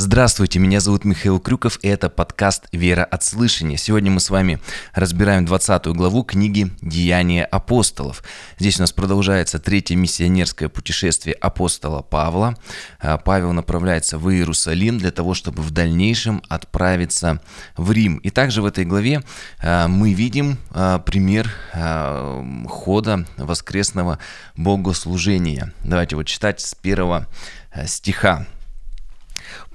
Здравствуйте, меня зовут Михаил Крюков, и это подкаст «Вера от слышания». Сегодня мы с вами разбираем 20 главу книги «Деяния апостолов». Здесь у нас продолжается третье миссионерское путешествие апостола Павла. А, Павел направляется в Иерусалим для того, чтобы в дальнейшем отправиться в Рим. И также в этой главе а, мы видим а, пример хода воскресного богослужения. Давайте вот читать с первого стиха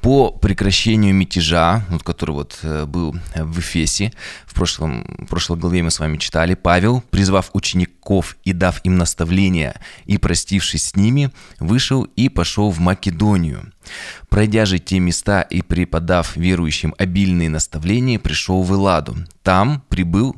по прекращению мятежа, вот, который вот э, был в Эфесе, в, прошлом, в прошлой главе мы с вами читали, Павел, призвав учеников и дав им наставления, и простившись с ними, вышел и пошел в Македонию. Пройдя же те места и преподав верующим обильные наставления, пришел в Эладу. Там прибыл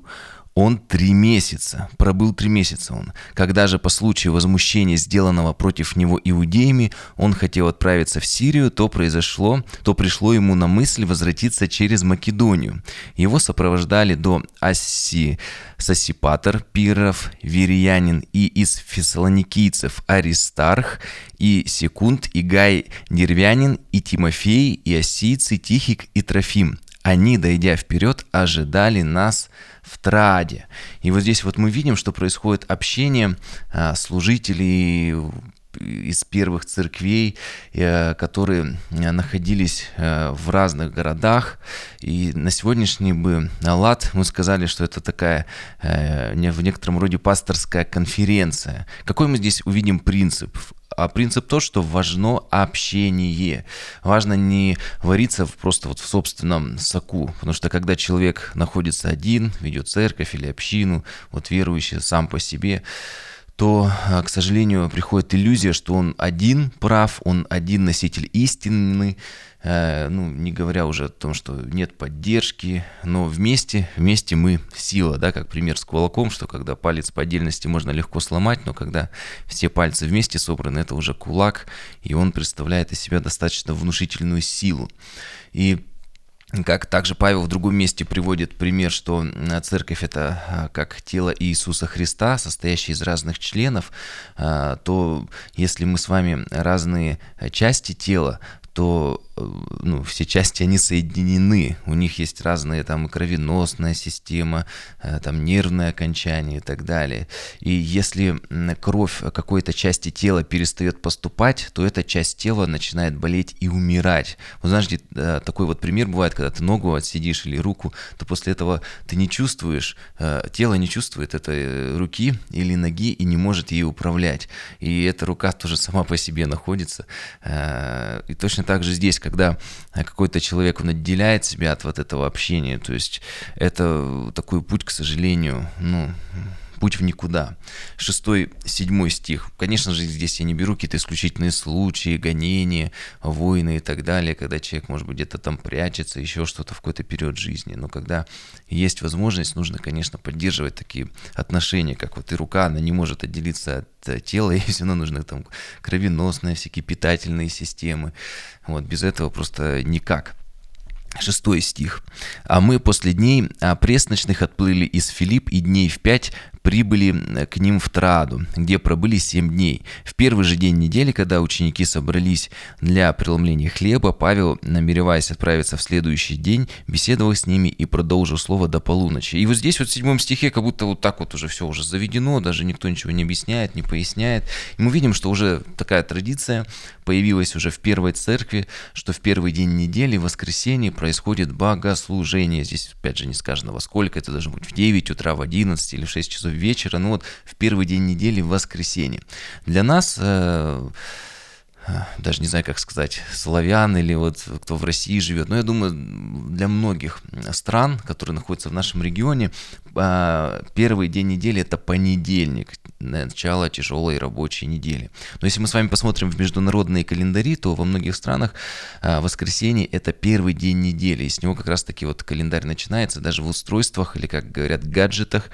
он три месяца, пробыл три месяца он. Когда же по случаю возмущения, сделанного против него иудеями, он хотел отправиться в Сирию, то произошло, то пришло ему на мысль возвратиться через Македонию. Его сопровождали до Асси, Сосипатор, Пиров, Вериянин и из фессалоникийцев Аристарх, и Секунд, и Гай Дервянин, и Тимофей, и Осийцы, Тихик и Трофим. Они, дойдя вперед, ожидали нас в Траде. И вот здесь вот мы видим, что происходит общение а, служителей из первых церквей, э, которые находились э, в разных городах. И на сегодняшний бы лад мы сказали, что это такая э, в некотором роде пасторская конференция. Какой мы здесь увидим принцип? А принцип то, что важно общение. Важно не вариться просто вот в собственном соку, потому что когда человек находится один, ведет церковь или общину, вот верующий сам по себе, то, а, к сожалению, приходит иллюзия, что он один прав, он один носитель истины, э, ну, не говоря уже о том, что нет поддержки, но вместе, вместе мы сила, да, как пример с кулаком, что когда палец по отдельности можно легко сломать, но когда все пальцы вместе собраны, это уже кулак, и он представляет из себя достаточно внушительную силу. И как также Павел в другом месте приводит пример, что церковь это а, как тело Иисуса Христа, состоящее из разных членов, а, то если мы с вами разные части тела, то э, ну, все части, они соединены. У них есть разные там кровеносная система, э, там нервное окончание и так далее. И если кровь какой-то части тела перестает поступать, то эта часть тела начинает болеть и умирать. Вы знаете, э, такой вот пример бывает, когда ты ногу отсидишь или руку, то после этого ты не чувствуешь, тело не чувствует этой руки или ноги и не может ей управлять. И эта рука тоже сама по себе находится. И точно так же здесь, когда какой-то человек, он отделяет себя от вот этого общения, то есть это такой путь, к сожалению, ну, путь в никуда. Шестой, седьмой стих. Конечно же, здесь я не беру какие-то исключительные случаи, гонения, войны и так далее, когда человек, может быть, где-то там прячется, еще что-то в какой-то период жизни. Но когда есть возможность, нужно, конечно, поддерживать такие отношения, как вот и рука, она не может отделиться от э, тела, и все равно нужны там кровеносные, всякие питательные системы. Вот, без этого просто никак. Шестой стих. «А мы после дней а пресночных отплыли из Филипп, и дней в пять прибыли э, к ним в Траду, где пробыли семь дней. В первый же день недели, когда ученики собрались для преломления хлеба, Павел, намереваясь отправиться в следующий день, беседовал с ними и продолжил слово до полуночи. И вот здесь вот в седьмом стихе как будто вот так вот уже все уже заведено, даже никто ничего не объясняет, не поясняет. И мы видим, что уже такая традиция появилась уже в первой церкви, что в первый день недели, в воскресенье, происходит богослужение. Здесь опять же не сказано во сколько, это должно быть в 9 утра, в 11 или в 6 часов вечера, ну вот в первый день недели, в воскресенье. Для нас э, даже не знаю, как сказать, славян или вот кто в России живет. Но я думаю, для многих стран, которые находятся в нашем регионе, а, первый день недели это понедельник, начало тяжелой рабочей недели. Но если мы с вами посмотрим в международные календари, то во многих странах воскресенье это первый день недели. И с него как раз таки вот календарь начинается, даже в устройствах или, как говорят, гаджетах,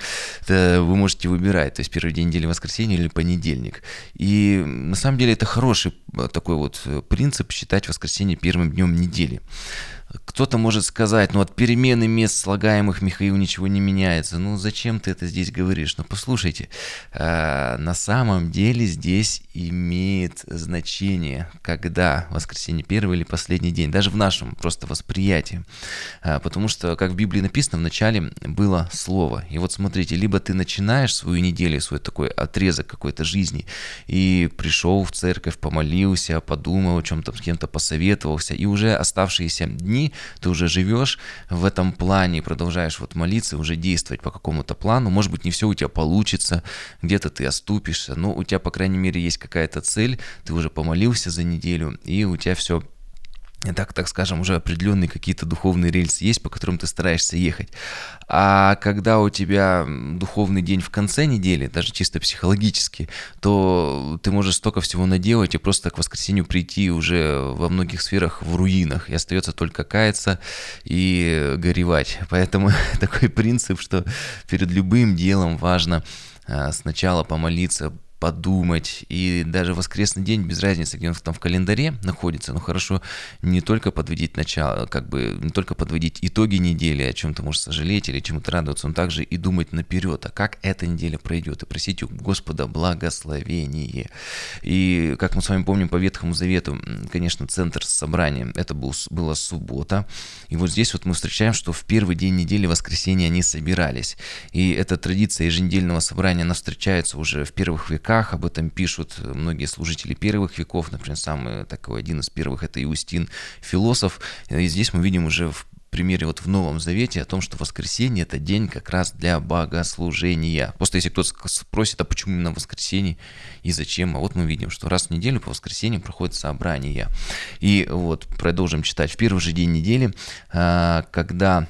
вы можете выбирать, то есть первый день недели воскресенье или понедельник. И на самом деле это хороший такой вот э, принцип считать воскресенье первым днем недели. Кто-то может сказать, ну от перемены мест слагаемых Михаил ничего не меняется. Ну зачем ты это здесь говоришь? Ну послушайте, э, на самом деле здесь имеет значение, когда воскресенье первый или последний день, даже в нашем просто восприятии. Э, потому что, как в Библии написано, в начале было слово. И вот смотрите, либо ты начинаешь свою неделю, свой такой отрезок какой-то жизни, и пришел в церковь, помолился, подумал о чем-то, с кем-то посоветовался, и уже оставшиеся дни дни, ты уже живешь в этом плане, продолжаешь вот молиться, уже действовать по какому-то плану. Может быть, не все у тебя получится, где-то ты оступишься, но у тебя, по крайней мере, есть какая-то цель, ты уже помолился за неделю, и у тебя все так, так скажем, уже определенные какие-то духовные рельсы есть, по которым ты стараешься ехать. А когда у тебя духовный день в конце недели, даже чисто психологически, то ты можешь столько всего наделать и просто к воскресенью прийти уже во многих сферах в руинах, и остается только каяться и горевать. Поэтому такой принцип, что перед любым делом важно а, сначала помолиться, подумать. И даже воскресный день, без разницы, где он там в календаре находится, но хорошо не только подводить начало, как бы не только подводить итоги недели, о чем ты можешь сожалеть или чему-то радоваться, но также и думать наперед, а как эта неделя пройдет, и просить у Господа благословение. И, как мы с вами помним по Ветхому Завету, конечно, центр собрания, это был, была суббота, и вот здесь вот мы встречаем, что в первый день недели воскресенья они собирались. И эта традиция еженедельного собрания, она встречается уже в первых веках, веках, об этом пишут многие служители первых веков, например, самый такой один из первых это Иустин, философ, и здесь мы видим уже в примере вот в Новом Завете о том, что воскресенье это день как раз для богослужения. Просто если кто-то спросит, а почему именно воскресенье и зачем, а вот мы видим, что раз в неделю по воскресеньям проходит собрание. И вот продолжим читать. В первый же день недели, а, когда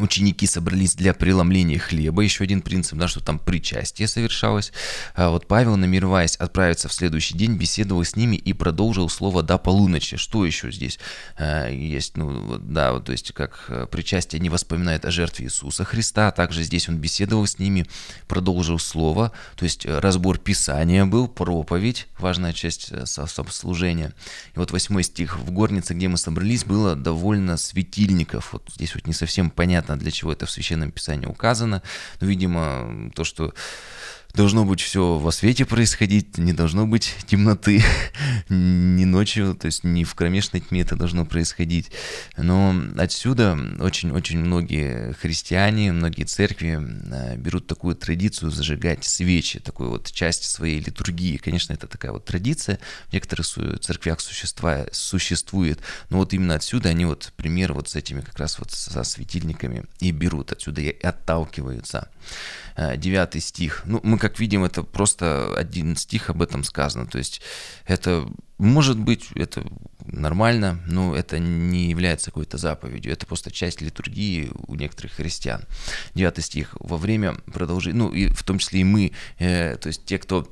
Ученики собрались для преломления хлеба, еще один принцип, да, что там причастие совершалось. А вот Павел, намереваясь отправиться в следующий день, беседовал с ними и продолжил слово до полуночи. Что еще здесь а, есть? Ну, да, вот, то есть как э, причастие не воспоминает о жертве Иисуса Христа, также здесь он беседовал с ними, продолжил слово, то есть э, разбор Писания был, проповедь, важная часть служения. И вот восьмой стих. В горнице, где мы собрались, было довольно светильников. Вот здесь вот не совсем понятно, понятно, для чего это в Священном Писании указано. Но, видимо, то, что должно быть все во свете происходить, не должно быть темноты, ни ночью, то есть не в кромешной тьме это должно происходить. Но отсюда очень-очень многие христиане, многие церкви э, берут такую традицию зажигать свечи, такую вот часть своей литургии. Конечно, это такая вот традиция, в некоторых церквях существует, но вот именно отсюда они вот пример вот с этими как раз вот со светильниками и берут, отсюда и отталкиваются. Э, девятый стих. Ну, мы как видим, это просто один стих об этом сказано. То есть это может быть, это нормально, но это не является какой-то заповедью. Это просто часть литургии у некоторых христиан. Девятый стих. Во время продолжения, ну и в том числе и мы, э, то есть те, кто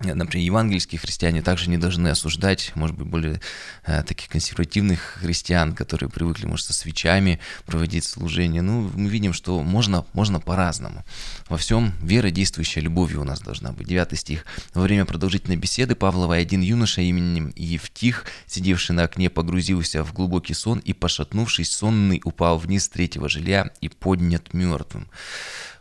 например, евангельские христиане также не должны осуждать, может быть, более э, таких консервативных христиан, которые привыкли, может, со свечами проводить служение. Ну, мы видим, что можно, можно по-разному. Во всем вера, действующая любовью у нас должна быть. Девятый стих. Во время продолжительной беседы Павлова один юноша именем Евтих, сидевший на окне, погрузился в глубокий сон и, пошатнувшись, сонный упал вниз третьего жилья и поднят мертвым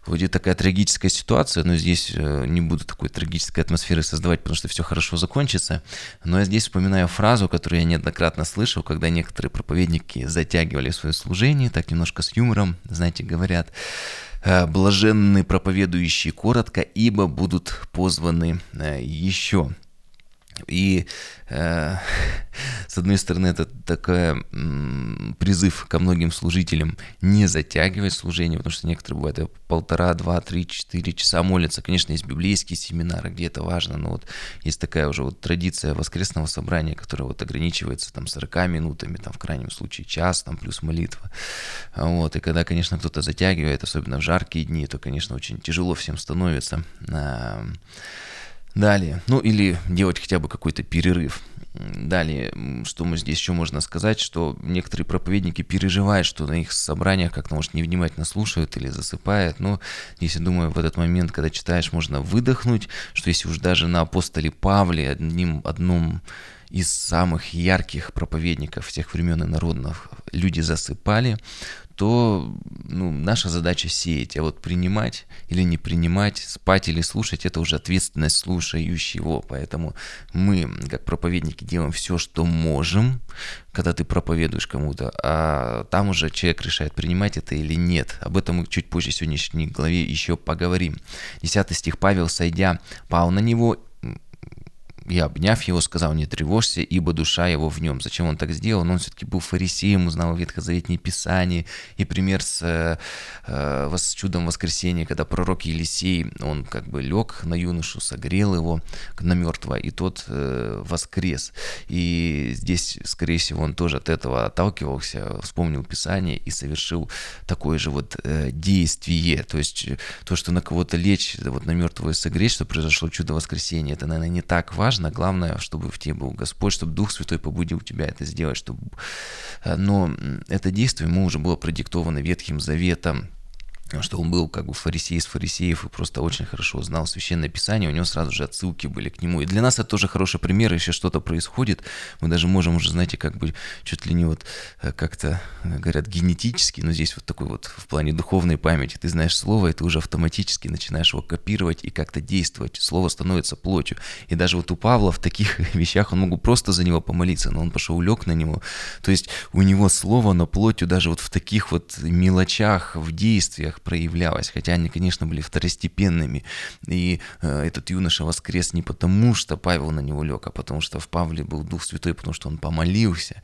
вроде такая трагическая ситуация, но здесь э, не буду такой трагической атмосферы создавать, потому что все хорошо закончится. Но я здесь вспоминаю фразу, которую я неоднократно слышал, когда некоторые проповедники затягивали свое служение, так немножко с юмором, знаете, говорят, «Э, блаженны проповедующие коротко, ибо будут позваны э, еще. И э, с одной стороны, это такой призыв ко многим служителям не затягивать служение, потому что некоторые бывают полтора, два, три, четыре часа молятся. Конечно, есть библейские семинары, где это важно, но вот есть такая уже вот традиция воскресного собрания, которая вот ограничивается там 40 минутами, там в крайнем случае час, там плюс молитва. Вот, и когда, конечно, кто-то затягивает, особенно в жаркие дни, то, конечно, очень тяжело всем становится. Далее, ну или делать хотя бы какой-то перерыв. Далее, что мы здесь еще можно сказать, что некоторые проповедники переживают, что на их собраниях как-то, может, невнимательно слушают или засыпают. Но я думаю, в этот момент, когда читаешь, можно выдохнуть, что если уж даже на апостоле Павле одним, одном из самых ярких проповедников всех времен и народных люди засыпали, то ну, наша задача сеять, а вот принимать или не принимать, спать или слушать, это уже ответственность слушающего. Поэтому мы, как проповедники, делаем все, что можем, когда ты проповедуешь кому-то, а там уже человек решает, принимать это или нет. Об этом мы чуть позже в сегодняшней главе еще поговорим. Десятый стих Павел, сойдя, пал на него и, обняв его, сказал, не тревожься, ибо душа его в нем. Зачем он так сделал? Но он все-таки был фарисеем, узнал Ветхозаветные Писания, и пример с, э, э с чудом воскресения, когда пророк Елисей, он как бы лег на юношу, согрел его на мертвого, и тот э, воскрес. И здесь, скорее всего, он тоже от этого отталкивался, вспомнил Писание и совершил такое же вот э, действие. То есть то, что на кого-то лечь, вот на мертвого согреть, что произошло чудо воскресения, это, наверное, не так важно, важно, главное, чтобы в тебе был Господь, чтобы Дух Святой побудил тебя это сделать, чтобы... Э, но это действие ему уже было продиктовано Ветхим Заветом, что он был как бы фарисей из фарисеев и просто очень хорошо знал Священное Писание, у него сразу же отсылки были к нему. И для нас это тоже хороший пример, если что-то происходит, мы даже можем уже, знаете, как бы чуть ли не вот э, как-то, э, говорят, генетически, но здесь вот такой вот в плане духовной памяти, ты знаешь слово, и ты уже автоматически начинаешь его копировать и как-то действовать, слово становится плотью. И даже вот у Павла в таких вещах он мог просто за него помолиться, но он пошел лег на него, то есть у него слово на плотью даже вот в таких вот мелочах, в действиях, проявлялось, хотя они, конечно, были второстепенными. И э, этот юноша воскрес не потому, что Павел на него лег, а потому что в Павле был Дух Святой, потому что он помолился.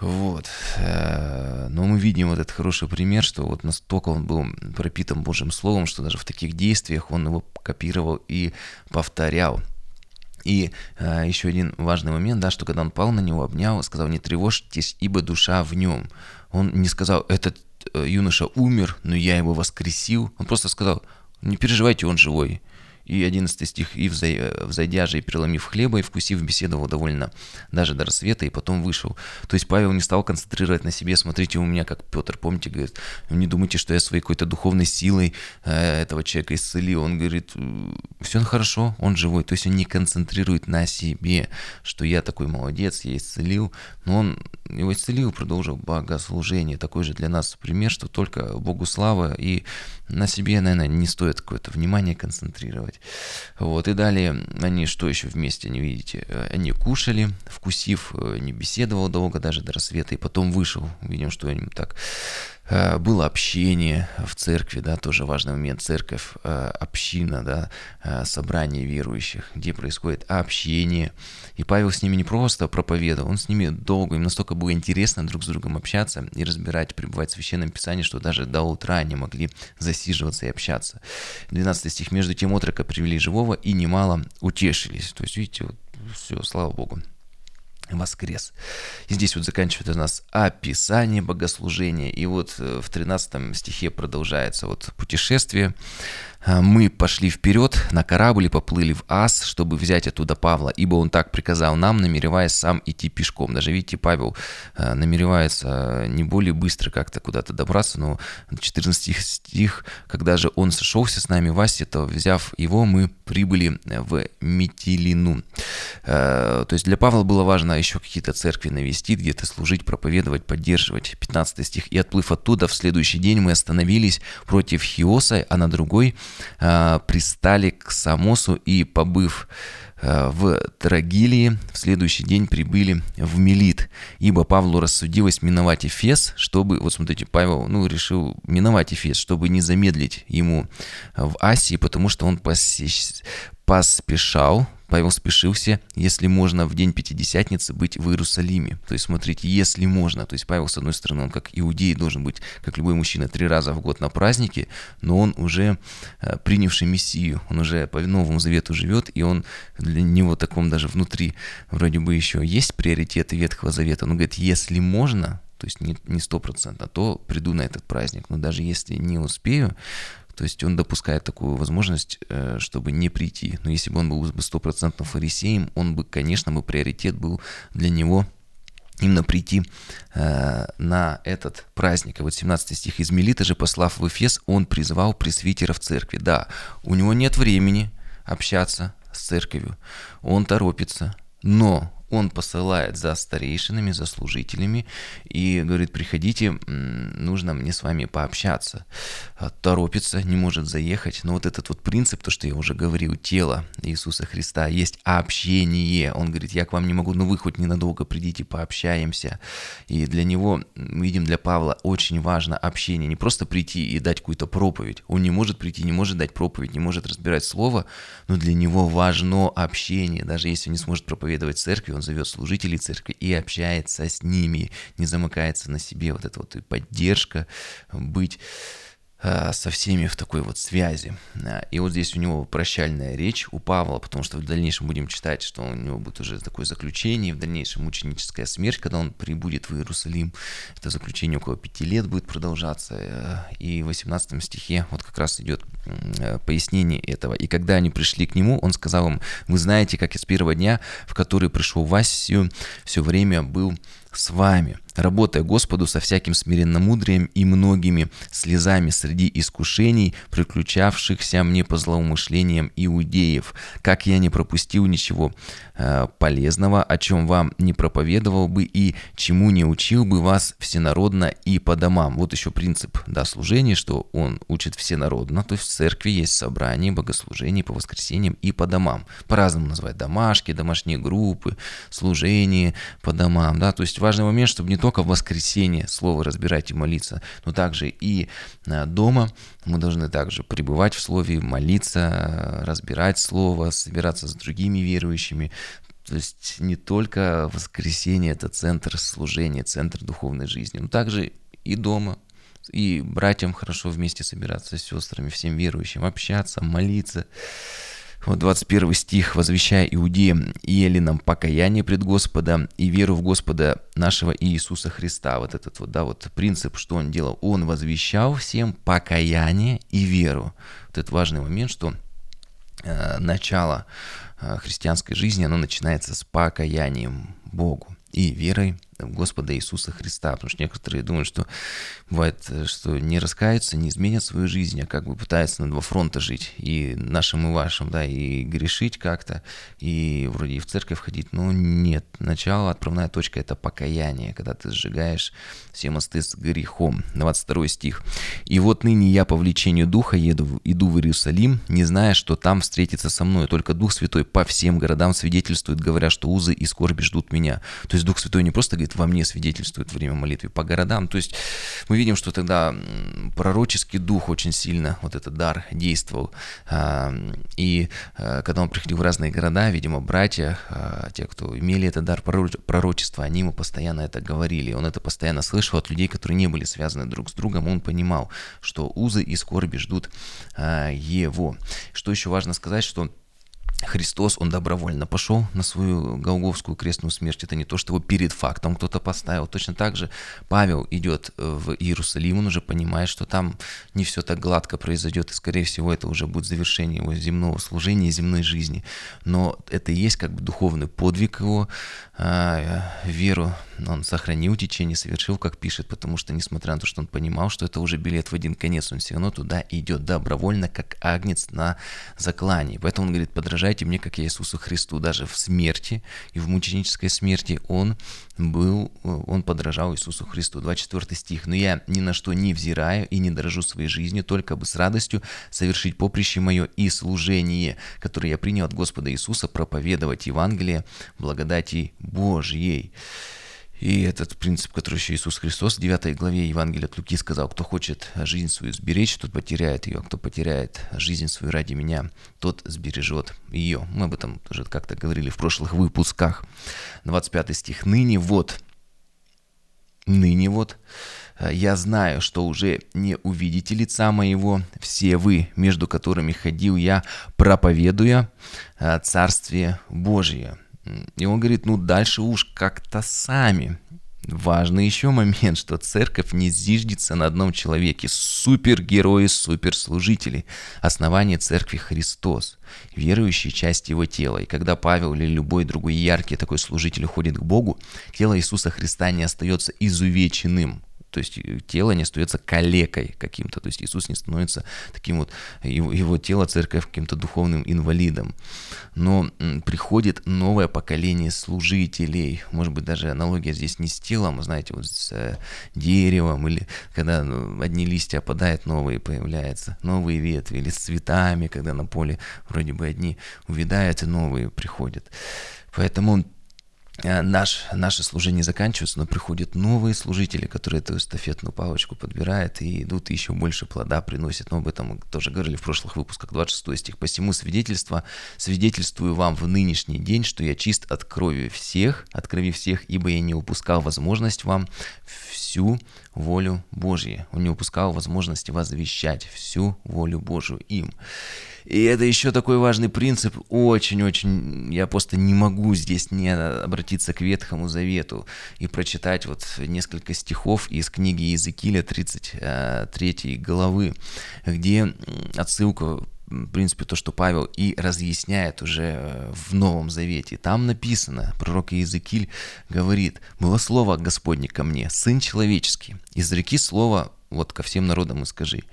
Вот. Э, но мы видим вот этот хороший пример, что вот настолько он был пропитан Божьим Словом, что даже в таких действиях он его копировал и повторял. И э, еще один важный момент, да, что когда он пал на него, обнял, сказал, не тревожьтесь, ибо душа в нем. Он не сказал, этот юноша умер, но я его воскресил. Он просто сказал, не переживайте, он живой. И 11 стих, и взойдя же и переломив хлеба, и вкусив, беседовал довольно даже до рассвета, и потом вышел. То есть Павел не стал концентрировать на себе, смотрите, у меня, как Петр, помните, говорит, не думайте, что я своей какой-то духовной силой э, этого человека исцелил. Он говорит, все хорошо, он живой. То есть он не концентрирует на себе, что я такой молодец, я исцелил, но он его исцелил, продолжил богослужение. Такой же для нас пример, что только Богу слава, и на себе, наверное, не стоит какое-то внимание концентрировать. Вот, и далее они что еще вместе, не видите, они кушали, вкусив, э, не беседовал долго, даже до рассвета, и потом вышел. Видим, что они так Э, было общение в церкви, да, тоже важный момент, церковь, э, община, да, э, собрание верующих, где происходит общение. И Павел с ними не просто проповедовал, он с ними долго, им настолько было интересно друг с другом общаться и разбирать, пребывать в Священном Писании, что даже до утра они могли засиживаться и общаться. 12 стих. «Между тем отрока привели живого и немало утешились». То есть, видите, вот, все, слава Богу воскрес. И здесь вот заканчивает у нас описание богослужения. И вот э, в 13 стихе продолжается вот путешествие мы пошли вперед на корабль и поплыли в Ас, чтобы взять оттуда Павла, ибо он так приказал нам, намереваясь сам идти пешком. Даже видите, Павел а, намеревается не более быстро как-то куда-то добраться, но 14 стих, когда же он сошелся с нами в Асе, то взяв его, мы прибыли в Метилину. А, то есть для Павла было важно еще какие-то церкви навести, где-то служить, проповедовать, поддерживать. 15 стих. И отплыв оттуда, в следующий день мы остановились против Хиоса, а на другой – пристали к Самосу и, побыв э, в Трагилии, в следующий день прибыли в Мелит, ибо Павлу рассудилось миновать Эфес, чтобы, вот смотрите, Павел, ну, решил миновать Эфес, чтобы не замедлить ему в Асии, потому что он посещ... поспешал Павел спешился, если можно, в день Пятидесятницы быть в Иерусалиме. То есть, смотрите, если можно. То есть, Павел, с одной стороны, он как иудей должен быть, как любой мужчина, три раза в год на празднике, но он уже э, принявший Мессию, он уже по Новому Завету живет, и он для него таком даже внутри вроде бы еще есть приоритеты Ветхого Завета. Он говорит, если можно, то есть не сто процентов, то приду на этот праздник. Но даже если не успею, то есть он допускает такую возможность, э, чтобы не прийти. Но если бы он был бы стопроцентно фарисеем, он бы, конечно, бы приоритет был для него именно прийти э, на этот праздник. И вот 17 стих из Мелита же, послав в Эфес, он призвал пресвитеров церкви. Да, у него нет времени общаться с церковью, он торопится, но он посылает за старейшинами, за служителями и говорит, приходите, нужно мне с вами пообщаться. А, торопится, не может заехать. Но вот этот вот принцип, то, что я уже говорил, тело Иисуса Христа, есть общение. Он говорит, я к вам не могу, но вы хоть ненадолго придите, пообщаемся. И для него, мы видим, для Павла очень важно общение. Не просто прийти и дать какую-то проповедь. Он не может прийти, не может дать проповедь, не может разбирать слово, но для него важно общение. Даже если он не сможет проповедовать церкви, зовет служителей церкви и общается с ними, не замыкается на себе. Вот эта вот поддержка, быть Э, со всеми в такой вот связи. Э, и вот здесь у него прощальная речь у Павла, потому что в дальнейшем будем читать, что у него будет уже такое заключение, в дальнейшем мученическая смерть, когда он прибудет в Иерусалим. Это заключение около пяти лет будет продолжаться. Э, и в 18 стихе вот как раз идет пояснение этого. «И когда они пришли к нему, он сказал им, вы знаете, как из первого дня, в который пришел в Асию, все время был с вами, работая Господу со всяким смиренномудрием и многими слезами среди искушений, приключавшихся мне по злоумышлениям иудеев, как я не пропустил ничего э, полезного, о чем вам не проповедовал бы и чему не учил бы вас всенародно и по домам. Вот еще принцип да, служения, что он учит всенародно, то есть в церкви есть собрание, богослужение по воскресеньям и по домам. По-разному называют домашки, домашние группы, служение по домам, да, то есть важный момент, чтобы не только в воскресенье слово разбирать и молиться, но также и э, дома мы должны также пребывать в слове, молиться, разбирать слово, собираться с другими верующими, то есть не только воскресенье – это центр служения, центр духовной жизни, но также и дома, и братьям хорошо вместе собираться с сестрами, всем верующим, общаться, молиться. Вот 21 стих. «Возвещая иудеям и эллинам покаяние пред Господом и веру в Господа нашего Иисуса Христа». Вот этот вот, да, вот принцип, что он делал. Он возвещал всем покаяние и веру. Вот этот важный момент, что э, начало э, христианской жизни, оно начинается с покаянием Богу и верой Господа Иисуса Христа. Потому что некоторые думают, что бывает, э, что не раскаются, не изменят свою жизнь, а как бы пытаются на два фронта жить. И нашим, и вашим, да, и грешить как-то, и вроде и в церковь ходить. Но нет. Начало, отправная точка – это покаяние, когда ты сжигаешь все мосты с грехом. 22 стих. «И вот ныне я по влечению Духа еду, иду в Иерусалим, не зная, что там встретится со мной. Только Дух Святой по всем городам свидетельствует, говоря, что узы и скорби ждут меня». То есть Дух Святой не просто говорит, во мне свидетельствует время молитвы по городам. То есть мы видим, что тогда пророческий дух очень сильно, вот этот дар действовал. А, и а, когда он приходил в разные города, видимо, братья, а, те, кто имели этот дар пророчества, они ему постоянно это говорили. Он это постоянно слышал от людей, которые не были связаны друг с другом. Он понимал, что узы и скорби ждут его. Что еще важно сказать, что Христос, он добровольно пошел на свою голговскую крестную смерть. Это не то, что его перед фактом кто-то поставил. Точно так же Павел идет э, в Иерусалим, он уже понимает, что там не все так гладко произойдет, и, скорее всего, это уже будет завершение его земного служения, земной жизни. Но это и есть как бы духовный подвиг его, а, веру он сохранил течение, совершил, как пишет, потому что, несмотря на то, что он понимал, что это уже билет в один конец, он все равно туда идет добровольно, как агнец на заклании. Поэтому он говорит, подражайте мне, как Иисусу Христу. Даже в смерти и в мученической смерти он был, он подражал Иисусу Христу. 24 стих. «Но я ни на что не взираю и не дорожу своей жизнью, только бы с радостью совершить поприще мое и служение, которое я принял от Господа Иисуса, проповедовать Евангелие благодати Божьей. И этот принцип, который еще Иисус Христос в 9 главе Евангелия от Луки сказал, кто хочет жизнь свою сберечь, тот потеряет ее, а кто потеряет жизнь свою ради меня, тот сбережет ее. Мы об этом уже как-то говорили в прошлых выпусках. 25 стих. «Ныне вот, ныне вот, я знаю, что уже не увидите лица моего, все вы, между которыми ходил я, проповедуя э, Царствие Божие». И он говорит, ну дальше уж как-то сами. Важный еще момент, что церковь не зиждется на одном человеке. Супергерои, суперслужители. Основание церкви Христос. Верующие часть его тела. И когда Павел или любой другой яркий такой служитель уходит к Богу, тело Иисуса Христа не остается изувеченным то есть тело не остается калекой каким-то, то есть Иисус не становится таким вот, его, его тело, церковь каким-то духовным инвалидом. Но приходит новое поколение служителей, может быть, даже аналогия здесь не с телом, а, знаете, вот с э, деревом, или когда ну, одни листья опадают, новые появляются, новые ветви, или с цветами, когда на поле вроде бы одни увядают, и новые приходят. Поэтому Э, наш, наше служение заканчивается, но приходят новые служители, которые эту эстафетную палочку подбирают и идут и еще больше плода приносят. Но об этом мы тоже говорили в прошлых выпусках, 26 стих. «Посему свидетельство, свидетельствую вам в нынешний день, что я чист от крови всех, от крови всех, ибо я не упускал возможность вам всю волю Божью». Он не упускал возможности возвещать всю волю Божию им. И это еще такой важный принцип, очень-очень, я просто не могу здесь не обратиться к Ветхому Завету и прочитать вот несколько стихов из книги Иезекииля 33 главы, где отсылка в принципе, то, что Павел и разъясняет уже э, в Новом Завете. Там написано, пророк Иезекииль говорит, «Было слово Господне ко мне, Сын человеческий, изреки слово вот ко всем народам и скажи,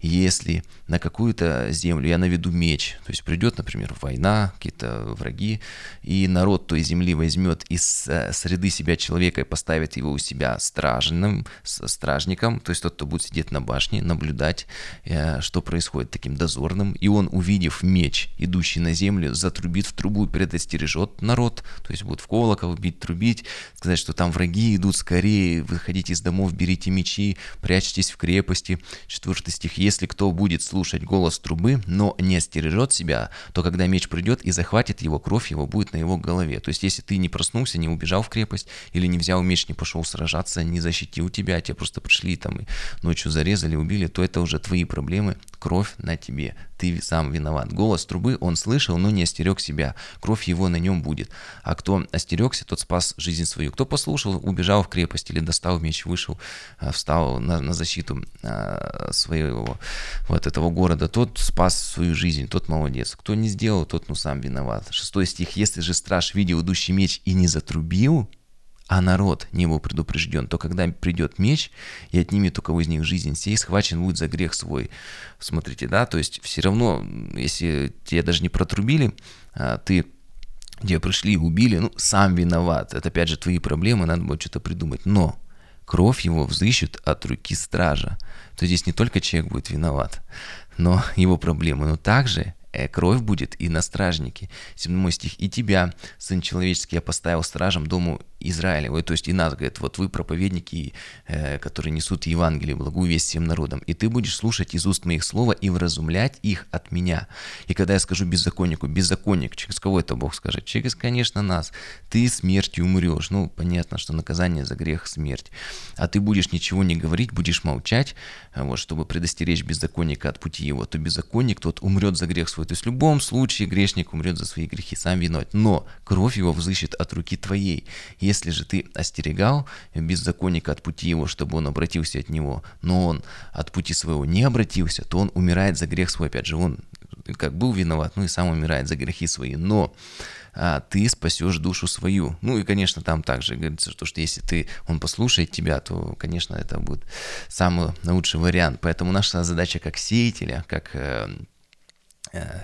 если на какую-то землю я наведу меч, то есть придет, например, война, какие-то враги, и народ той земли возьмет из э, среды себя человека и поставит его у себя стражным, стражником, то есть тот, кто будет сидеть на башне, наблюдать, э, что происходит таким дозорным, и он, увидев меч, идущий на землю, затрубит в трубу, предостережет народ, то есть будет в колокол бить, трубить, сказать, что там враги идут скорее, выходите из домов, берите мечи, прячьтесь в крепости. Четвертый стих. Если кто будет слушать голос трубы, но не стережет себя, то когда меч придет и захватит его, кровь его будет на его голове. То есть, если ты не проснулся, не убежал в крепость, или не взял меч, не пошел сражаться, не защитил тебя, тебя просто пришли там и ночью зарезали, убили, то это уже твои проблемы, кровь на тебе. Ты сам виноват. Голос трубы он слышал, но не остерег себя. Кровь его на нем будет. А кто остерегся, тот спас жизнь свою. Кто послушал, убежал в крепость или достал меч, вышел, а, встал на, на защиту а, своего вот этого города, тот спас свою жизнь, тот молодец. Кто не сделал, тот ну сам виноват. Шестой стих. Если же страж видел идущий меч и не затрубил, а народ не был предупрежден, то когда придет меч и отнимет у кого из них жизнь, сей схвачен будет за грех свой. Смотрите, да, то есть все равно, если тебя даже не протрубили, а ты где пришли и убили, ну, сам виноват. Это, опять же, твои проблемы, надо будет что-то придумать. Но кровь его взыщут от руки стража. То здесь не только человек будет виноват, но его проблемы, но также Э, кровь будет и на стражнике. 7 стих. «И тебя, Сын Человеческий, я поставил стражем дому Израилевой». То есть и нас, говорит, вот вы проповедники, э, которые несут Евангелие, благую весть всем народам. «И ты будешь слушать из уст моих слова и вразумлять их от меня». И когда я скажу беззаконнику, беззаконник, через кого это Бог скажет? Через, конечно, нас. Ты смертью умрешь. Ну, понятно, что наказание за грех – смерть. А ты будешь ничего не говорить, будешь молчать, вот, чтобы предостеречь беззаконника от пути его, то беззаконник тот умрет за грех свой то есть в любом случае грешник умрет за свои грехи, сам виноват. Но кровь его взыщет от руки твоей. Если же ты остерегал беззаконника от пути его, чтобы он обратился от него, но он от пути своего не обратился, то он умирает за грех свой. Опять же, он как был виноват, ну и сам умирает за грехи свои. Но а, ты спасешь душу свою. Ну и, конечно, там также говорится, что, что если ты, он послушает тебя, то, конечно, это будет самый лучший вариант. Поэтому наша задача как сеятеля, как э, uh,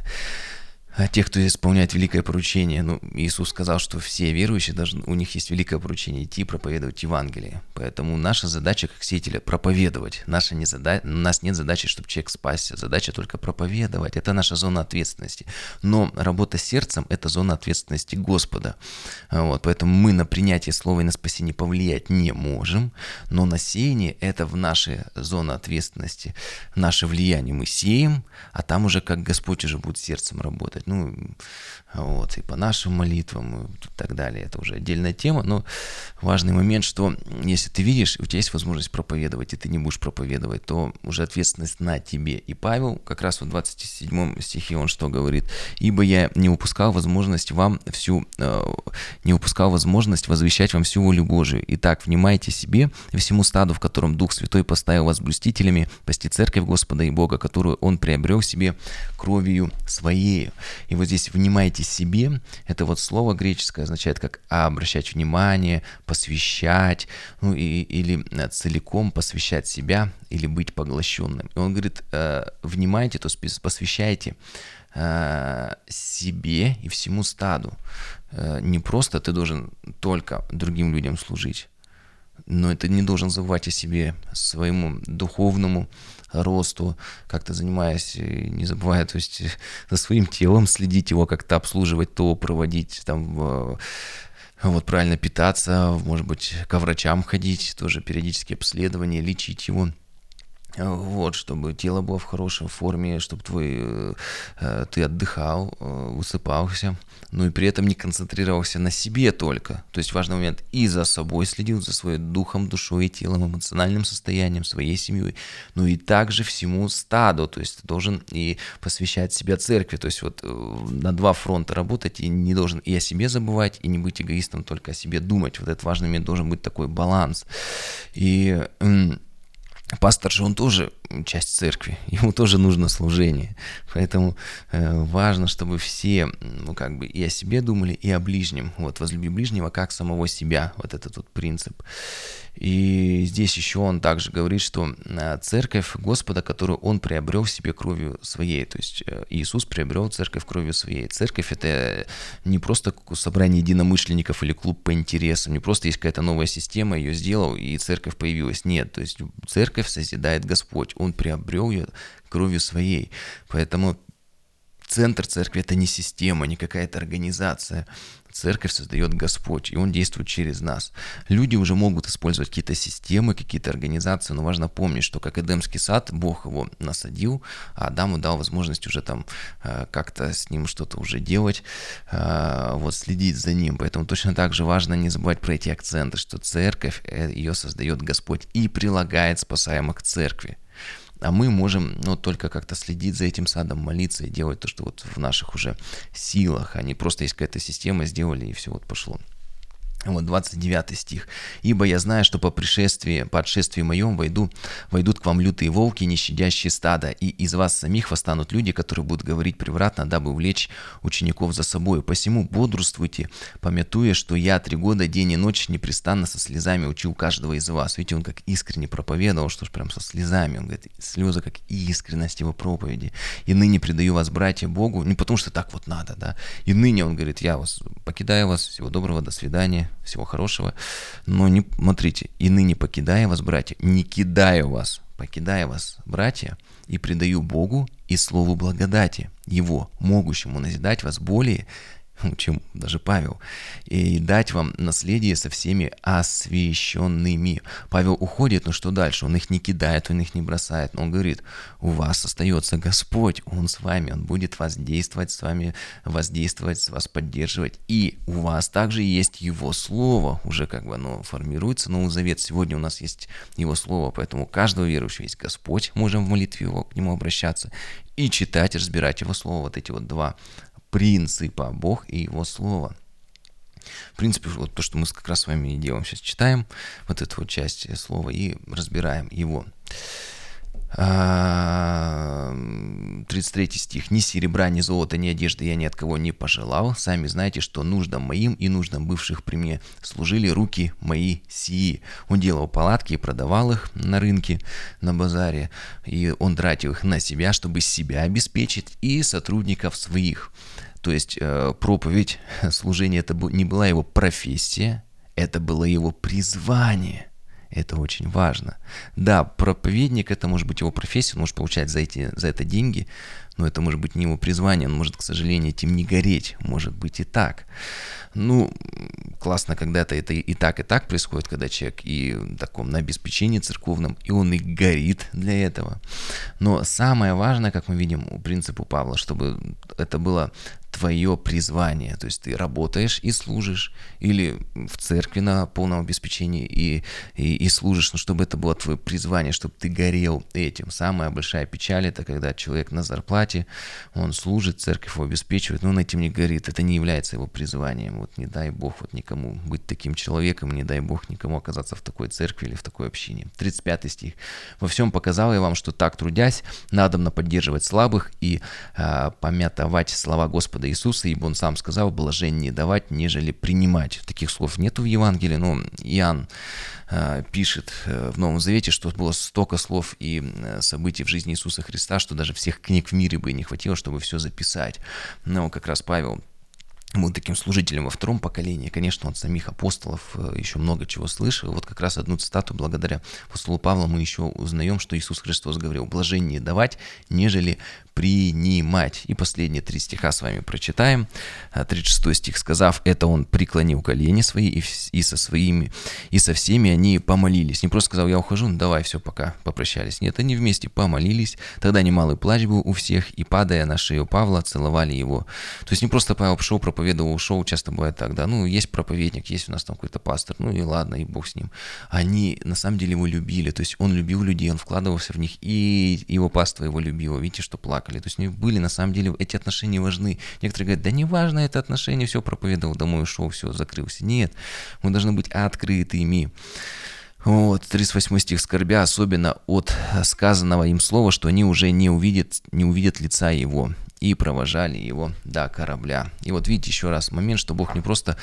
А тех, кто исполняет великое поручение. Ну, Иисус сказал, что все верующие, должны, у них есть великое поручение идти проповедовать Евангелие. Поэтому наша задача как сеятеля проповедовать. Наша не зада... У нас нет задачи, чтобы человек спасся. Задача только проповедовать. Это наша зона ответственности. Но работа с сердцем – это зона ответственности Господа. Вот, поэтому мы на принятие слова и на спасение повлиять не можем, но на сеяние – это в нашей зоне ответственности. Наше влияние мы сеем, а там уже как Господь уже будет сердцем работать сказать, ну, вот, и по нашим молитвам и так далее. Это уже отдельная тема, но важный момент, что если ты видишь, у тебя есть возможность проповедовать, и ты не будешь проповедовать, то уже ответственность на тебе. И Павел как раз в 27 стихе он что говорит? «Ибо я не упускал возможность вам всю, э, не упускал возможность возвещать вам всю волю Божию. Итак, внимайте себе и всему стаду, в котором Дух Святой поставил вас блюстителями, пасти церковь Господа и Бога, которую Он приобрел себе кровью Своей». И вот здесь «внимайте себе» — это вот слово греческое означает как обращать внимание, посвящать, ну и, или э, целиком посвящать себя или быть поглощенным. И он говорит, э, внимайте, то есть посвящайте э, себе и всему стаду. Не просто ты должен только другим людям служить, но это не должен забывать о себе, своему духовному росту, как-то занимаясь, не забывая, то есть за своим телом следить его, как-то обслуживать то, проводить там вот правильно питаться, может быть, к врачам ходить, тоже периодические обследования, лечить его – вот, чтобы тело было в хорошей форме, чтобы твой, э, э, ты отдыхал, э, высыпался, но и при этом не концентрировался на себе только. То есть важный момент и за собой следил, за своим духом, душой, телом, эмоциональным состоянием, своей семьей, но и также всему стаду, то есть ты должен и посвящать себя церкви, то есть вот э, на два фронта работать и не должен и о себе забывать, и не быть эгоистом, только о себе думать. Вот этот важный момент должен быть такой баланс. И Пастор же он тоже часть церкви, ему тоже нужно служение. Поэтому э, важно, чтобы все, ну, как бы и о себе думали, и о ближнем. Вот, возлюби ближнего как самого себя, вот этот вот принцип. И здесь еще он также говорит, что э, церковь Господа, которую он приобрел себе кровью своей, то есть э, Иисус приобрел церковь кровью своей. Церковь это не просто собрание единомышленников или клуб по интересам, не просто есть какая-то новая система, ее сделал, и церковь появилась. Нет, то есть церковь созидает Господь, он приобрел ее кровью своей. Поэтому центр церкви это не система, не какая-то организация. Церковь создает Господь, и Он действует через нас. Люди уже могут использовать какие-то системы, какие-то организации, но важно помнить, что как Эдемский сад, Бог его насадил, а Адаму дал возможность уже там э, как-то с ним что-то уже делать, э, вот следить за ним. Поэтому точно так же важно не забывать про эти акценты, что церковь, э, ее создает Господь и прилагает спасаемых к церкви. А мы можем ну, только как-то следить за этим садом, молиться и делать то, что вот в наших уже силах, а не просто есть какая-то система, сделали и все вот пошло. Вот 29 стих. «Ибо я знаю, что по пришествии, по отшествии моем войду, войдут к вам лютые волки, не щадящие стада, и из вас самих восстанут люди, которые будут говорить превратно, дабы увлечь учеников за собой. Посему бодрствуйте, помятуя, что я три года день и ночь непрестанно со слезами учил каждого из вас». Видите, он как искренне проповедовал, что ж прям со слезами. Он говорит, слезы как искренность его проповеди. «И ныне предаю вас, братья, Богу». Не потому что так вот надо, да. «И ныне, он говорит, я вас покидаю вас, всего доброго, до свидания» всего хорошего. Но не смотрите, и ныне покидая вас, братья, не кидаю вас, покидая вас, братья, и предаю Богу и Слову благодати, Его, могущему назидать вас более, чем даже Павел, и дать вам наследие со всеми освященными. Павел уходит, но что дальше? Он их не кидает, он их не бросает, но он говорит, у вас остается Господь, Он с вами, Он будет воздействовать с вами, воздействовать, вас поддерживать, и у вас также есть Его Слово, уже как бы оно формируется, Новый Завет, сегодня у нас есть Его Слово, поэтому у каждого верующего есть Господь, можем в молитве его, к Нему обращаться, и читать, разбирать Его Слово, вот эти вот два принципа, Бог и Его Слово. В принципе, вот то, что мы как раз с вами и делаем, сейчас читаем вот эту вот часть слова и разбираем его. 33 стих. «Ни серебра, ни золота, ни одежды я ни от кого не пожелал. Сами знаете, что нуждам моим и нуждам бывших при мне служили руки мои сии». Он делал палатки и продавал их на рынке, на базаре. И он тратил их на себя, чтобы себя обеспечить и сотрудников своих. То есть э, проповедь, служение это не была его профессия, это было его призвание – это очень важно. Да, проповедник это может быть его профессия, он может получать за, эти, за это деньги, но это может быть не его призвание, он может, к сожалению, этим не гореть, может быть и так. Ну, классно, когда это, это и так, и так происходит, когда человек и таком на обеспечении церковном, и он и горит для этого. Но самое важное, как мы видим у принципа Павла, чтобы это было твое призвание. То есть ты работаешь и служишь, или в церкви на полном обеспечении и, и, и служишь, но чтобы это было твое призвание, чтобы ты горел этим. Самая большая печаль это когда человек на зарплате, зарплате, он служит, церковь его обеспечивает, но он этим не говорит, это не является его призванием. Вот не дай Бог вот никому быть таким человеком, не дай Бог никому оказаться в такой церкви или в такой общине. 35 стих. «Во всем показал я вам, что так трудясь, надо поддерживать слабых и э, помятовать слова Господа Иисуса, ибо он сам сказал, блажение давать, нежели принимать». Таких слов нету в Евангелии, но Иоанн пишет э, в Новом Завете, что было столько слов и э, событий в жизни Иисуса Христа, что даже всех книг в мире бы не хватило, чтобы все записать. Но как раз Павел был таким служителем во втором поколении. Конечно, он самих апостолов еще много чего слышал. Вот как раз одну цитату благодаря апостолу Павлу мы еще узнаем, что Иисус Христос говорил, блажение давать, нежели принимать. И последние три стиха с вами прочитаем. 36 а, стих, сказав это, он преклонил колени свои, и, и со своими, и со всеми они помолились. Не просто сказал, я ухожу, ну давай, все, пока, попрощались. Нет, они вместе помолились. Тогда немалый плач был у всех, и падая на шею Павла, целовали его. То есть не просто Павел пришел, проповедовал, ушел, часто бывает так, да, ну, есть проповедник, есть у нас там какой-то пастор, ну и ладно, и бог с ним. Они на самом деле его любили, то есть он любил людей, он вкладывался в них, и его паства его любила. Видите, что плакал плакали. То есть у них были, на самом деле, эти отношения важны. Некоторые говорят, да не важно это отношение, все проповедовал, домой ушел, все, закрылся. Нет, мы должны быть открытыми. Вот, 38 стих, скорбя особенно от сказанного им слова, что они уже не увидят, не увидят лица его и провожали его до корабля. И вот видите еще раз момент, что Бог не просто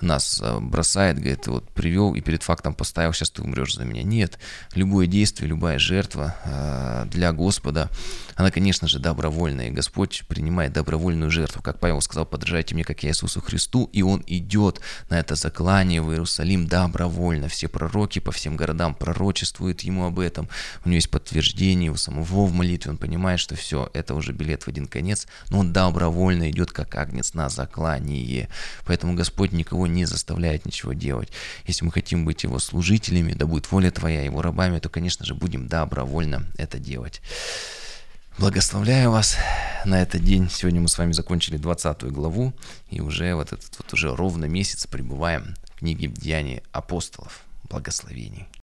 нас э, бросает, говорит, вот привел и перед фактом поставил, сейчас ты умрешь за меня. Нет, любое действие, любая жертва э, для Господа, она, конечно же, добровольная. И Господь принимает добровольную жертву. Как Павел сказал, подражайте мне, как я Иисусу Христу. И он идет на это заклание в Иерусалим добровольно. Все пророки по всем городам пророчествуют ему об этом. У него есть подтверждение у самого в молитве. Он понимает, что все, это уже билет в один конец но он добровольно идет как агнец на заклание. Поэтому Господь никого не заставляет ничего делать. Если мы хотим быть Его служителями, да будет воля Твоя, Его рабами, то, конечно же, будем добровольно это делать. Благословляю вас на этот день. Сегодня мы с вами закончили 20 главу и уже вот этот вот уже ровно месяц пребываем в книге Деяний апостолов. Благословений.